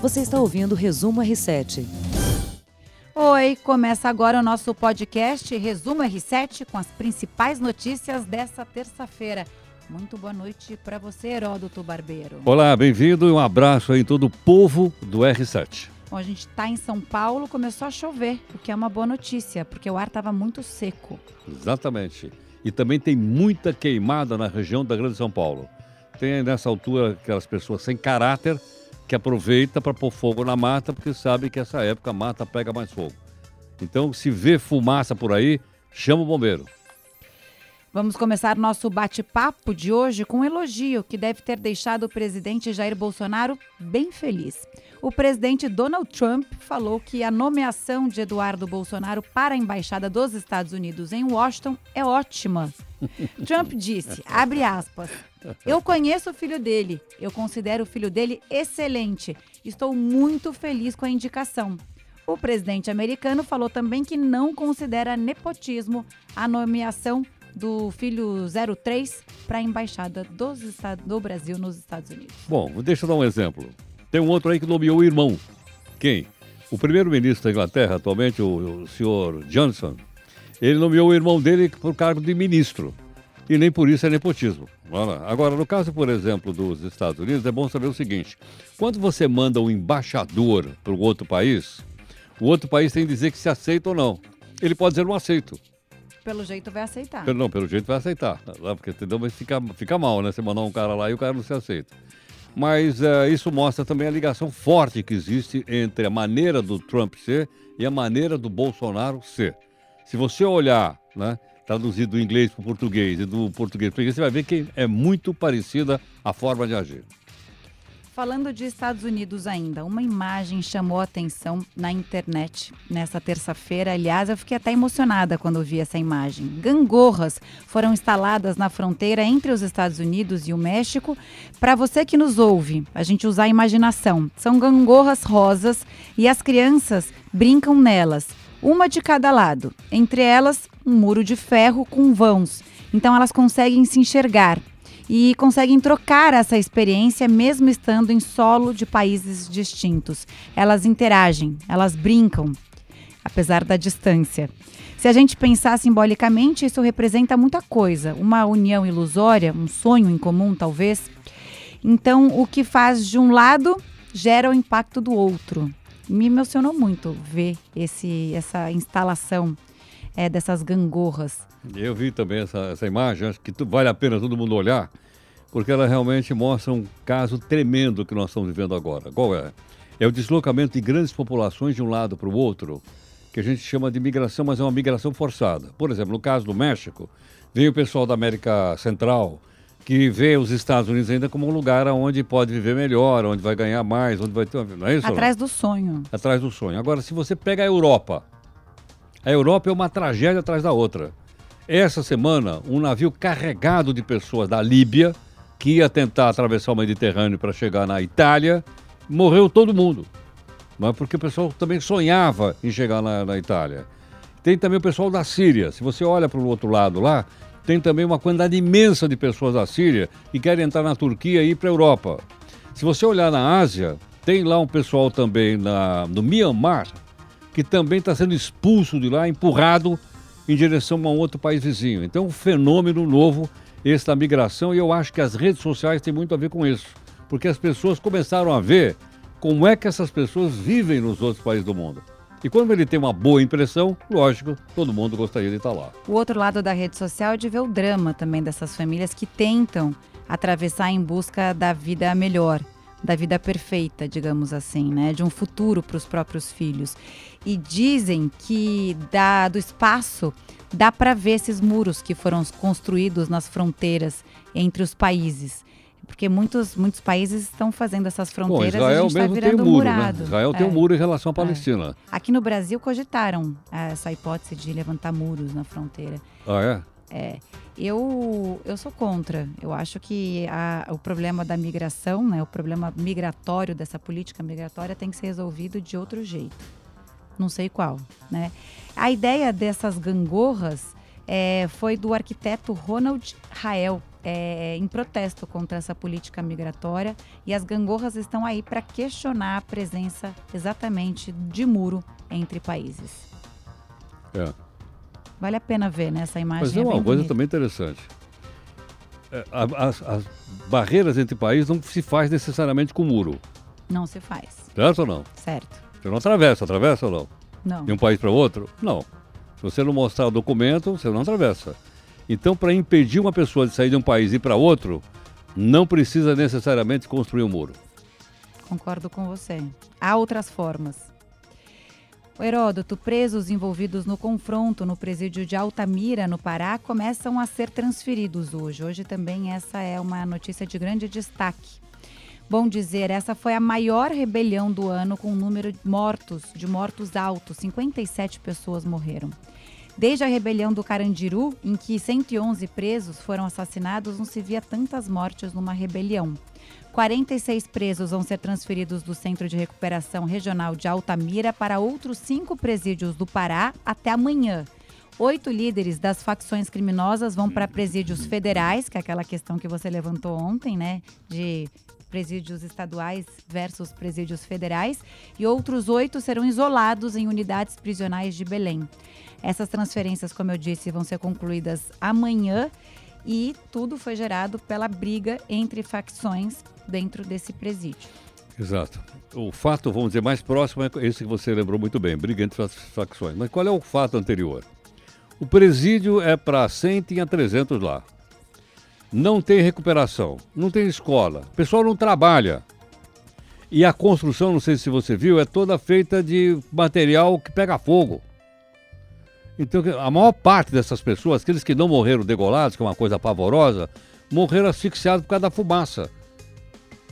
Você está ouvindo o Resumo R7. Oi, começa agora o nosso podcast Resumo R7 com as principais notícias dessa terça-feira. Muito boa noite para você, Heródoto Barbeiro. Olá, bem-vindo e um abraço aí em todo o povo do R7. Bom, a gente está em São Paulo, começou a chover, o que é uma boa notícia, porque o ar estava muito seco. Exatamente. E também tem muita queimada na região da Grande São Paulo. Tem nessa altura aquelas pessoas sem caráter que aproveita para pôr fogo na mata, porque sabe que essa época a mata pega mais fogo. Então, se vê fumaça por aí, chama o bombeiro. Vamos começar nosso bate-papo de hoje com um elogio que deve ter deixado o presidente Jair Bolsonaro bem feliz. O presidente Donald Trump falou que a nomeação de Eduardo Bolsonaro para a embaixada dos Estados Unidos em Washington é ótima. Trump disse, abre aspas, eu conheço o filho dele, eu considero o filho dele excelente. Estou muito feliz com a indicação. O presidente americano falou também que não considera nepotismo a nomeação do filho 03 para a embaixada dos Estados, do Brasil nos Estados Unidos. Bom, deixa eu dar um exemplo. Tem um outro aí que nomeou o irmão. Quem? O primeiro-ministro da Inglaterra, atualmente, o, o senhor Johnson, ele nomeou o irmão dele o cargo de ministro. E nem por isso é nepotismo. Agora, no caso, por exemplo, dos Estados Unidos, é bom saber o seguinte: quando você manda um embaixador para o outro país, o outro país tem que dizer que se aceita ou não. Ele pode dizer não aceito. Pelo jeito vai aceitar. Pelo, não, pelo jeito vai aceitar. Porque entendeu? Mas fica, fica mal, né? Você mandar um cara lá e o cara não se aceita. Mas uh, isso mostra também a ligação forte que existe entre a maneira do Trump ser e a maneira do Bolsonaro ser. Se você olhar, né, traduzido do inglês para o português e do português para o inglês, você vai ver que é muito parecida a forma de agir. Falando de Estados Unidos ainda, uma imagem chamou atenção na internet nessa terça-feira. Aliás, eu fiquei até emocionada quando vi essa imagem. Gangorras foram instaladas na fronteira entre os Estados Unidos e o México. Para você que nos ouve, a gente usar a imaginação. São gangorras rosas e as crianças brincam nelas, uma de cada lado. Entre elas, um muro de ferro com vãos. Então elas conseguem se enxergar e conseguem trocar essa experiência mesmo estando em solo de países distintos. Elas interagem, elas brincam, apesar da distância. Se a gente pensar simbolicamente, isso representa muita coisa, uma união ilusória, um sonho em comum, talvez. Então, o que faz de um lado gera o impacto do outro. Me emocionou muito ver esse, essa instalação é, dessas gangorras. Eu vi também essa, essa imagem, acho que vale a pena todo mundo olhar, porque ela realmente mostra um caso tremendo que nós estamos vivendo agora. Qual é? É o deslocamento de grandes populações de um lado para o outro, que a gente chama de migração, mas é uma migração forçada. Por exemplo, no caso do México, veio o pessoal da América Central, que vê os Estados Unidos ainda como um lugar onde pode viver melhor, onde vai ganhar mais, onde vai ter uma... Não é isso? Atrás não? do sonho. Atrás do sonho. Agora, se você pega a Europa, a Europa é uma tragédia atrás da outra. Essa semana, um navio carregado de pessoas da Líbia, que ia tentar atravessar o Mediterrâneo para chegar na Itália, morreu todo mundo. Mas porque o pessoal também sonhava em chegar na, na Itália. Tem também o pessoal da Síria. Se você olha para o outro lado lá, tem também uma quantidade imensa de pessoas da Síria que querem entrar na Turquia e ir para a Europa. Se você olhar na Ásia, tem lá um pessoal também na, no Myanmar que também está sendo expulso de lá, empurrado em direção a um outro país vizinho. Então, um fenômeno novo esse da migração e eu acho que as redes sociais têm muito a ver com isso, porque as pessoas começaram a ver como é que essas pessoas vivem nos outros países do mundo. E quando ele tem uma boa impressão, lógico, todo mundo gostaria de estar lá. O outro lado da rede social é de ver o drama também dessas famílias que tentam atravessar em busca da vida melhor, da vida perfeita, digamos assim, né? De um futuro para os próprios filhos. E dizem que da, do espaço dá para ver esses muros que foram construídos nas fronteiras entre os países. Porque muitos, muitos países estão fazendo essas fronteiras Bom, Israel e a gente está virando tem muro, né? murado. Né? Israel é. tem um muro em relação à Palestina. É. Aqui no Brasil cogitaram essa hipótese de levantar muros na fronteira. Ah, é? É. Eu, eu sou contra. Eu acho que a, o problema da migração, né, o problema migratório dessa política migratória tem que ser resolvido de outro jeito. Não sei qual, né? A ideia dessas gangorras é, foi do arquiteto Ronald Rael. é, em protesto contra essa política migratória e as gangorras estão aí para questionar a presença exatamente de muro entre países. É. Vale a pena ver né, essa imagem. Mas é uma coisa bonita. também interessante. É, as, as barreiras entre países não se faz necessariamente com muro, Não se faz, certo ou não? certo? Você não atravessa, atravessa ou não? Não. De um país para outro? Não. Se você não mostrar o documento, você não atravessa. Então, para impedir uma pessoa de sair de um país e ir para outro, não precisa necessariamente construir um muro. Concordo com você. Há outras formas. O Heródoto, presos envolvidos no confronto no presídio de Altamira, no Pará, começam a ser transferidos hoje. Hoje também essa é uma notícia de grande destaque. Bom dizer, essa foi a maior rebelião do ano com um número de mortos, de mortos altos, 57 pessoas morreram. Desde a rebelião do Carandiru, em que 111 presos foram assassinados, não se via tantas mortes numa rebelião. 46 presos vão ser transferidos do Centro de Recuperação Regional de Altamira para outros cinco presídios do Pará até amanhã. Oito líderes das facções criminosas vão para presídios federais, que é aquela questão que você levantou ontem, né? De presídios estaduais versus presídios federais. E outros oito serão isolados em unidades prisionais de Belém. Essas transferências, como eu disse, vão ser concluídas amanhã e tudo foi gerado pela briga entre facções dentro desse presídio. Exato. O fato, vamos dizer, mais próximo é esse que você lembrou muito bem, briga entre as facções. Mas qual é o fato anterior? O presídio é para 100, tinha 300 lá. Não tem recuperação, não tem escola, o pessoal não trabalha. E a construção, não sei se você viu, é toda feita de material que pega fogo. Então, a maior parte dessas pessoas, aqueles que não morreram degolados, que é uma coisa pavorosa, morreram asfixiados por causa da fumaça.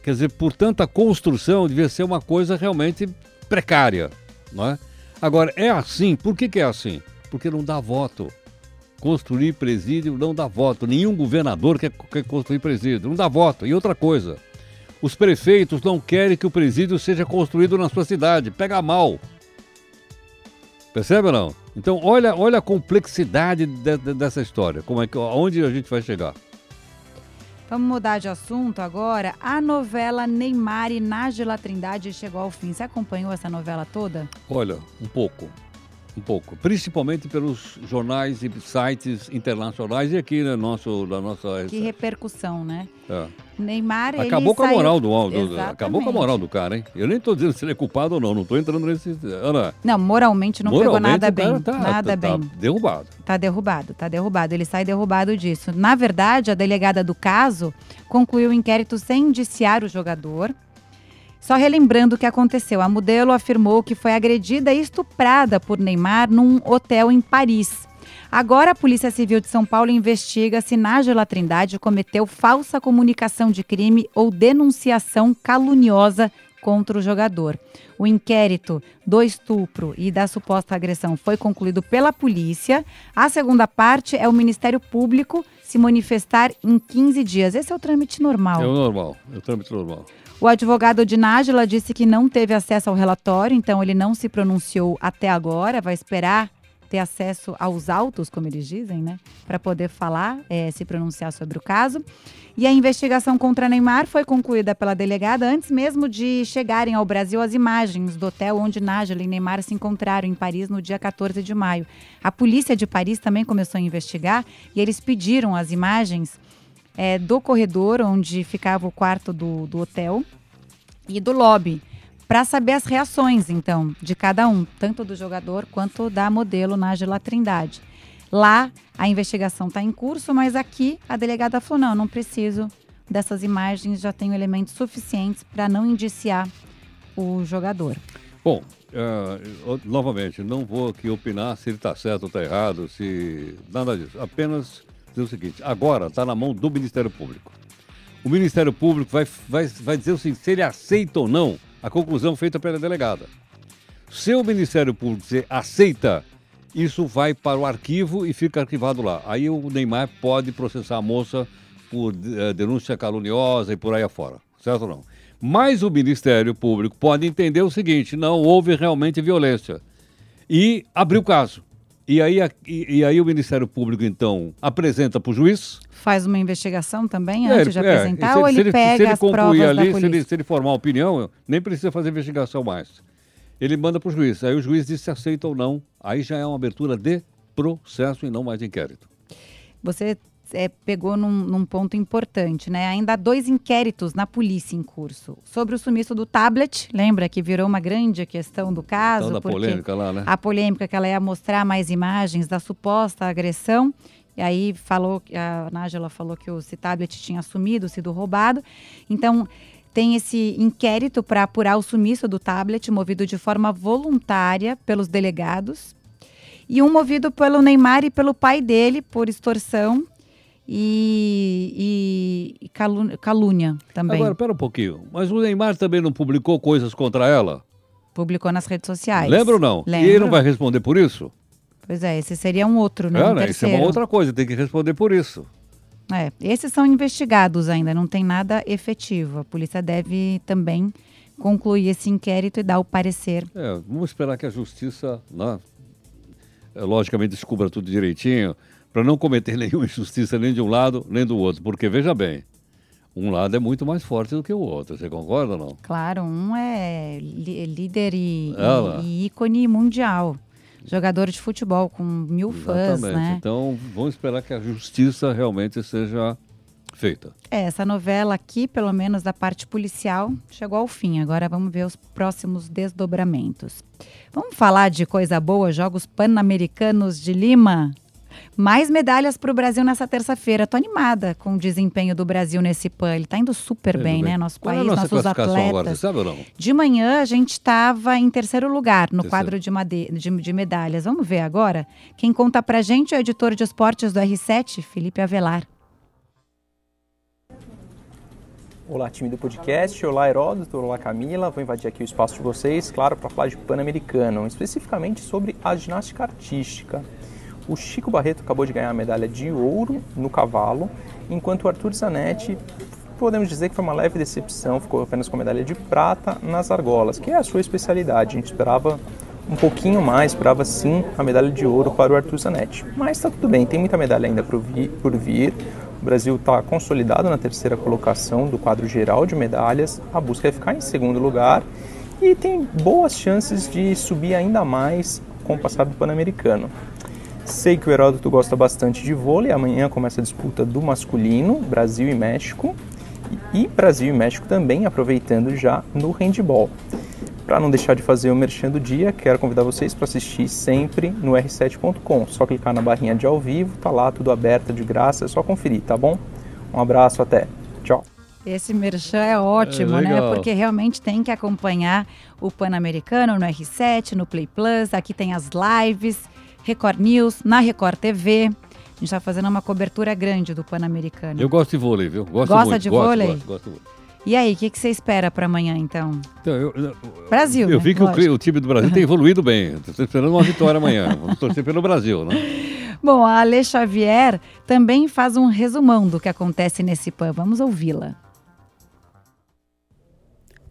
Quer dizer, portanto, a construção devia ser uma coisa realmente precária, não é? Agora, é assim, por que, que é assim? Porque não dá voto. Construir presídio não dá voto. Nenhum governador quer, quer construir presídio, não dá voto. E outra coisa, os prefeitos não querem que o presídio seja construído na sua cidade, pega mal. Percebe ou não? Então, olha, olha a complexidade de- de- dessa história, como é que, aonde a gente vai chegar. Vamos mudar de assunto agora. A novela Neymar e Nájila Trindade chegou ao fim. Você acompanhou essa novela toda? Olha, um pouco. Um pouco. Principalmente pelos jornais e sites internacionais e aqui no nosso, na nossa. Que repercussão, né? É. Neymar, Acabou com a saiu- moral do, do- do- Exatamente. Acabou com a moral do cara, hein? Eu nem estou dizendo se ele é culpado ou não, não estou entrando nesse. Ana, Não, moralmente não pegou moralmente nada o cara bem. Tá, nada tá- tá bem. derrubado. Tá derrubado, tá derrubado. Ele sai derrubado disso. Na verdade, a delegada do caso concluiu o inquérito sem indiciar o jogador. Só relembrando o que aconteceu, a modelo afirmou que foi agredida e estuprada por Neymar num hotel em Paris. Agora a Polícia Civil de São Paulo investiga se Nájila Trindade cometeu falsa comunicação de crime ou denunciação caluniosa contra o jogador. O inquérito do estupro e da suposta agressão foi concluído pela polícia. A segunda parte é o Ministério Público se manifestar em 15 dias. Esse é o trâmite normal. É o normal, é o trâmite normal. O advogado de Nájila disse que não teve acesso ao relatório, então ele não se pronunciou até agora, vai esperar ter acesso aos autos, como eles dizem, né? Para poder falar, eh, se pronunciar sobre o caso. E a investigação contra Neymar foi concluída pela delegada antes mesmo de chegarem ao Brasil as imagens do hotel onde Nájila e Neymar se encontraram em Paris no dia 14 de maio. A polícia de Paris também começou a investigar e eles pediram as imagens é, do corredor onde ficava o quarto do, do hotel e do lobby, para saber as reações, então, de cada um, tanto do jogador quanto da modelo Nájila Trindade. Lá, a investigação está em curso, mas aqui a delegada falou: não, não preciso dessas imagens, já tenho elementos suficientes para não indiciar o jogador. Bom, eu- novamente, não vou aqui opinar se ele está certo ou está errado, se. Nada disso. Apenas dizer o seguinte: agora está na mão do Ministério Público. O Ministério Público vai, vai, vai dizer seguinte: se ele aceita ou não a conclusão feita pela delegada. Se o Ministério Público dizer aceita, isso vai para o arquivo e fica arquivado lá. Aí o Neymar pode processar a moça por eh, denúncia caluniosa e por aí afora, certo ou não? Mas o Ministério Público pode entender o seguinte: não houve realmente violência. E abrir o caso. E aí, e, e aí o Ministério Público, então, apresenta para o juiz. Faz uma investigação também É, antes de é, apresentar e se ou se ele, pega se ele as provas da ali, se polícia? ele, se ele formar opinião, nem precisa fazer investigação mais. Ele manda para o juiz. Aí o juiz diz se aceita ou não. Aí já é uma abertura de processo e não mais de inquérito. Você é, pegou num, num ponto importante, né? Ainda há dois inquéritos na polícia em curso. Sobre o sumiço do tablet, lembra que virou uma grande questão do caso? Então, da polêmica lá, né? A polêmica que ela ia mostrar mais imagens da suposta agressão. E aí falou, a Nájila falou que o esse tablet tinha sumido, sido roubado. Então, tem esse inquérito para apurar o sumiço do tablet, movido de forma voluntária pelos delegados. E um movido pelo Neymar e pelo pai dele, por extorsão e, e- calu- calúnia também. Agora, pera um pouquinho. Mas o Neymar também não publicou coisas contra ela? Publicou nas redes sociais. Lembra ou não? Lembro. E ele não vai responder por isso? Pois é, esse seria um outro, né? É, um né? Isso é uma outra coisa, tem que responder por isso. É, esses são investigados ainda, não tem nada efetivo. A polícia deve também concluir esse inquérito e dar o parecer. É, vamos esperar que a justiça, né, é, logicamente, descubra tudo direitinho, para não cometer nenhuma injustiça nem de um lado nem do outro. Porque, veja bem, um lado é muito mais forte do que o outro. Você concorda ou não? Claro, um é líder e, e- e ícone mundial. Jogador de futebol com mil fãs, Exatamente. né? Então, vamos esperar que a justiça realmente seja feita. É, essa novela aqui, pelo menos da parte policial, chegou ao fim. Agora vamos ver os próximos desdobramentos. Vamos falar de coisa boa, Jogos Pan-Americanos de Lima. Mais medalhas para o Brasil nessa terça-feira. Tô animada com o desempenho do Brasil nesse PAN. Ele tá indo super bem, né? Nosso Qual é país, a nossa nossos classificação atletas. agora, você sabe ou não? De manhã a gente estava em terceiro lugar no Terceiro. quadro de, made- de- de medalhas. Vamos ver agora? Quem conta pra gente é o editor de esportes do R7, Felipe Avelar. Olá, time do podcast. Olá, Heródoto. Olá, Camila. Vou invadir aqui o espaço de vocês, claro, para falar de Pan-Americano, especificamente sobre a ginástica artística. O Chico Barreto acabou de ganhar a medalha de ouro no cavalo, enquanto o Arthur Zanetti, podemos dizer que foi uma leve decepção, ficou apenas com a medalha de prata nas argolas, que é a sua especialidade. A gente esperava um pouquinho mais, esperava sim a medalha de ouro para o Arthur Zanetti. Mas está tudo bem, tem muita medalha ainda por vir. O Brasil está consolidado na terceira colocação do quadro geral de medalhas. A busca é ficar em segundo lugar e tem boas chances de subir ainda mais com o passar do Pan-Americano. Sei que o Heródoto gosta bastante de vôlei. Amanhã começa a disputa do masculino, Brasil e México. E Brasil e México também aproveitando já no handball. Para não deixar de fazer o merchan do dia, quero convidar vocês para assistir sempre no r7.com. Só clicar na barrinha de ao vivo, tá lá tudo aberto de graça, é só conferir, tá bom? Um abraço, até. Tchau. Esse merchan é ótimo, É, né? Porque realmente tem que acompanhar o Pan-Americano no R7, no Play Plus. Aqui tem as lives, Record News, na Record TV. A gente está fazendo uma cobertura grande do Pan-Americano. Eu gosto de vôlei, viu? Gosto Gosta muito, de gosto, vôlei? Gosto, gosto, gosto. E aí, o que, que você espera para amanhã, então? Então, eu, eu- Brasil, Eu né? vi que o, o time do Brasil tem evoluído bem. Estou esperando uma vitória amanhã. Vamos torcer pelo Brasil, né? Bom, a Ale Xavier também faz um resumão do que acontece nesse PAN. Vamos ouvi-la.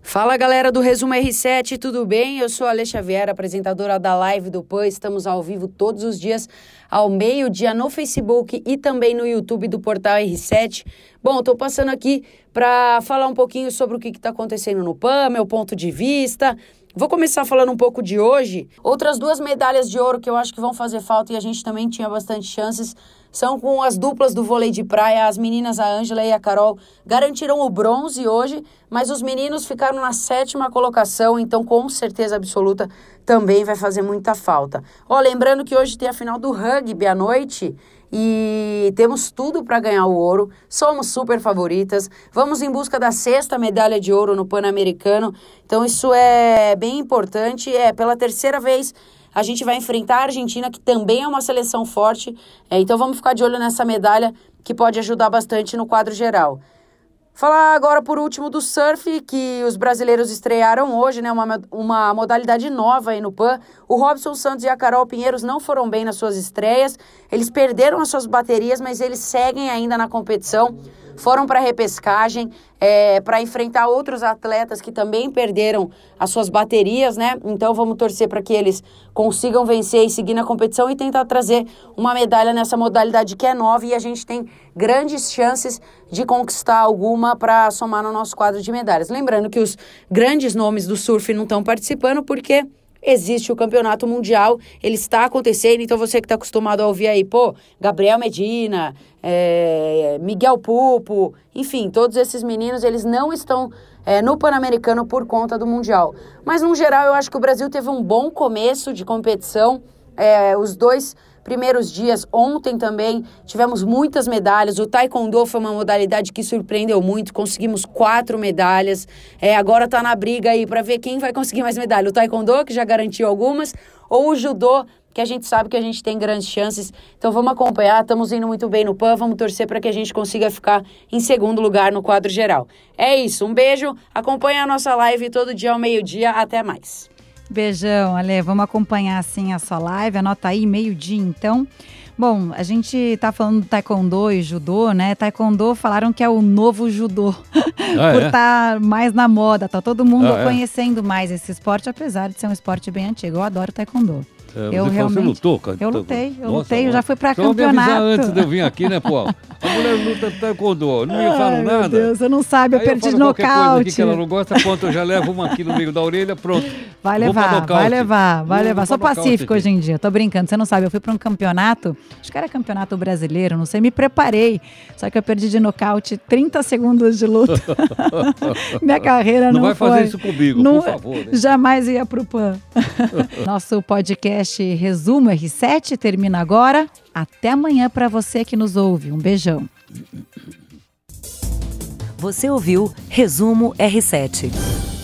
Fala galera do Resumo R7, tudo bem? Eu sou a Ale Xavier, apresentadora da live do PAN. Estamos ao vivo todos os dias ao meio-dia no Facebook e também no YouTube do portal R7. Bom, estou passando aqui para falar um pouquinho sobre o que está acontecendo no PAN, meu ponto de vista. Vou começar falando um pouco de hoje. Outras duas medalhas de ouro que eu acho que vão fazer falta e a gente também tinha bastante chances são com as duplas do vôlei de praia. As meninas, a Ângela e a Carol, garantiram o bronze hoje, mas os meninos ficaram na sétima colocação, então com certeza absoluta também vai fazer muita falta. Ó, lembrando que hoje tem a final do rugby à noite e temos tudo para ganhar o ouro. Somos super favoritas. Vamos em busca da sexta medalha de ouro no Pan-Americano. Então isso é bem importante. É pela terceira vez a gente vai enfrentar a Argentina, que também é uma seleção forte. É, então vamos ficar de olho nessa medalha que pode ajudar bastante no quadro geral. Falar agora por último do surf, que os brasileiros estrearam hoje, né? Uma, uma modalidade nova aí no PAN. O Robson Santos e a Carol Pinheiros não foram bem nas suas estreias. Eles perderam as suas baterias, mas eles seguem ainda na competição. Foram para a repescagem é, para enfrentar outros atletas que também perderam as suas baterias, né? Então vamos torcer para que eles consigam vencer e seguir na competição e tentar trazer uma medalha nessa modalidade que é nova e a gente tem grandes chances de conquistar alguma para somar no nosso quadro de medalhas. Lembrando que os grandes nomes do surf não estão participando porque existe o campeonato mundial, ele está acontecendo, então você que está acostumado a ouvir aí, pô, Gabriel Medina, é, Miguel Pupo, enfim, todos esses meninos, eles não estão é, no Pan-Americano por conta do Mundial. Mas, no geral, eu acho que o Brasil teve um bom começo de competição, é, os dois primeiros dias, ontem também, tivemos muitas medalhas. O Taekwondo foi uma modalidade que surpreendeu muito, conseguimos quatro medalhas. É, agora está na briga aí para ver quem vai conseguir mais medalha. O Taekwondo, que já garantiu algumas, ou o Judô, que a gente sabe que a gente tem grandes chances. Então vamos acompanhar, estamos indo muito bem no PAN, vamos torcer para que a gente consiga ficar em segundo lugar no quadro geral. É isso, um beijo, acompanha a nossa live todo dia ao meio-dia, até mais. Beijão, Ale. Vamos acompanhar assim a sua live. Anota aí, meio-dia então. Bom, a gente tá falando do taekwondo e judô, né? Taekwondo falaram que é o novo judô. Ah, Por estar é? tá mais na moda, tá todo mundo ah, é? conhecendo mais esse esporte, apesar de ser um esporte bem antigo. Eu adoro taekwondo. É, eu realmente. Você lutou, cara? Eu lutei, eu Nossa, lutei, eu já fui pra campeonato. Me antes de eu vir aqui, né, pô? A mulher luta taekwondo, não me fala nada. Meu Deus, você não sabe, eu Aí perdi eu nocaute. coisa aqui que ela não gosta, pronto, eu já levo uma aqui no meio da orelha, pronto. Vai levar, vai levar, vai Vou levar. Sou pacífico hoje em dia, tô brincando, você não sabe, eu fui pra um campeonato, acho que era campeonato brasileiro, não sei, me preparei, só que eu perdi de nocaute 30 segundos de luta. Minha carreira não, não vai foi. fazer isso comigo, não, por favor. Né? Jamais ia pro PAN. Nosso podcast resumo R7 termina agora. Até amanhã para você que nos ouve. Um beijão. Você ouviu Resumo R7.